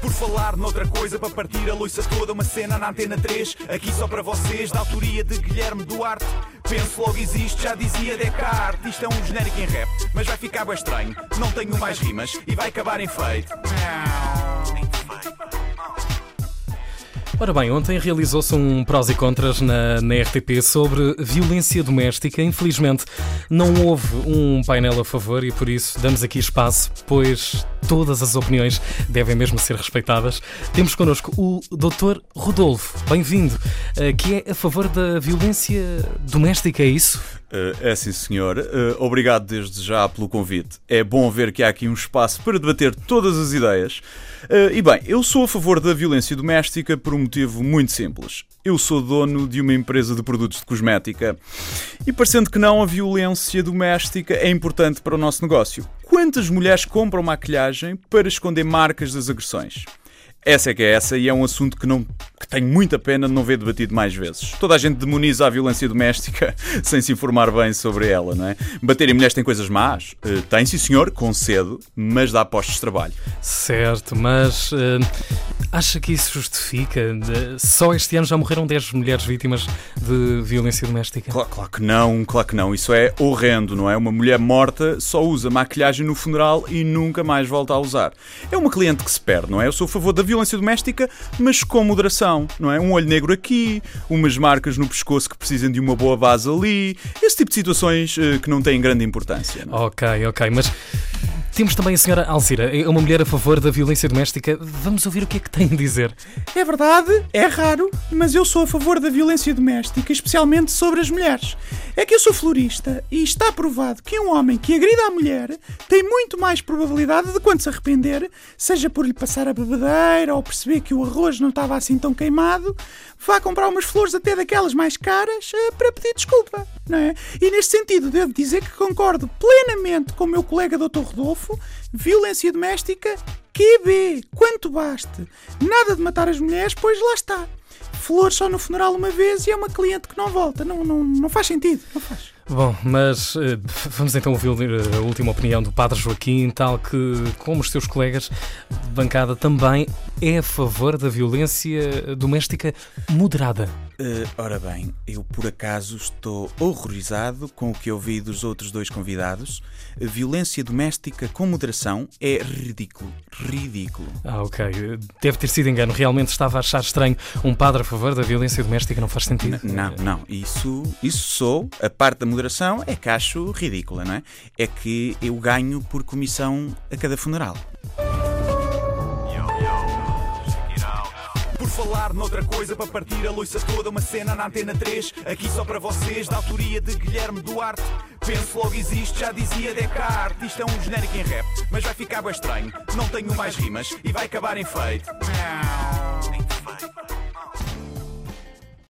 Por falar noutra coisa, para partir a loiça toda, uma cena na Antena 3, aqui só para vocês, da autoria de Guilherme Duarte. Penso logo existe, já dizia Descartes. Isto é um genérico em rap, mas vai ficar bem estranho. Não tenho mais rimas e vai acabar em feito. Ora bem, ontem realizou-se um prós e contras na, na RTP sobre violência doméstica. Infelizmente, não houve um painel a favor e por isso damos aqui espaço, pois todas as opiniões devem mesmo ser respeitadas. Temos connosco o Dr. Rodolfo, bem-vindo, eh, que é a favor da violência doméstica, é isso? Uh, é sim, senhor. Uh, obrigado desde já pelo convite. É bom ver que há aqui um espaço para debater todas as ideias. E bem, eu sou a favor da violência doméstica por um motivo muito simples. Eu sou dono de uma empresa de produtos de cosmética e, parecendo que não, a violência doméstica é importante para o nosso negócio. Quantas mulheres compram maquilhagem para esconder marcas das agressões? Essa é que é essa e é um assunto que, não, que tenho muita pena de não ver debatido mais vezes. Toda a gente demoniza a violência doméstica sem se informar bem sobre ela, não é? Bater em mulheres tem coisas más? Uh, tem, sim senhor, concedo, mas dá postos de trabalho. Certo, mas uh, acha que isso justifica? Só este ano já morreram 10 mulheres vítimas de violência doméstica? Claro, claro que não, claro que não. Isso é horrendo, não é? Uma mulher morta só usa maquilhagem no funeral e nunca mais volta a usar. É uma cliente que se perde, não é? Eu sou a favor da violência doméstica, mas com moderação, não é? Um olho negro aqui, umas marcas no pescoço que precisam de uma boa base ali, esse tipo de situações uh, que não têm grande importância. Não? É? Ok, ok, mas temos também a senhora Alcira, é uma mulher a favor da violência doméstica. Vamos ouvir o que é que tem a dizer. É verdade, é raro, mas eu sou a favor da violência doméstica, especialmente sobre as mulheres. É que eu sou florista e está provado que um homem que agrida a mulher tem muito mais probabilidade de, quando se arrepender, seja por lhe passar a bebedeira ou perceber que o arroz não estava assim tão queimado, vá comprar umas flores até daquelas mais caras eh, para pedir desculpa, não é? E neste sentido, devo dizer que concordo plenamente com o meu colega Dr. Rodolfo, violência doméstica, QB, quanto baste. Nada de matar as mulheres, pois lá está flores só no funeral uma vez e é uma cliente que não volta. Não, não, não faz sentido, não faz. Bom, mas uh, vamos então ouvir a última opinião do Padre Joaquim, tal que, como os seus colegas de bancada, também é a favor da violência doméstica moderada. Uh, ora bem, eu por acaso estou horrorizado com o que ouvi dos outros dois convidados. A violência doméstica com moderação é ridículo. Ridículo. Ah, ok. Deve ter sido engano. Realmente estava a achar estranho um padre a favor da violência doméstica, não faz sentido? N não, não. Isso, isso sou. A parte da moderação é que acho ridícula, não é? É que eu ganho por comissão a cada funeral. falar noutra coisa para partir a loiça toda, uma cena na Antena 3, aqui só para vocês, da autoria de Guilherme Duarte. Penso logo existe, já dizia Descartes. Isto é um genérico em rap, mas vai ficar bem estranho. Não tenho mais rimas e vai acabar em feito.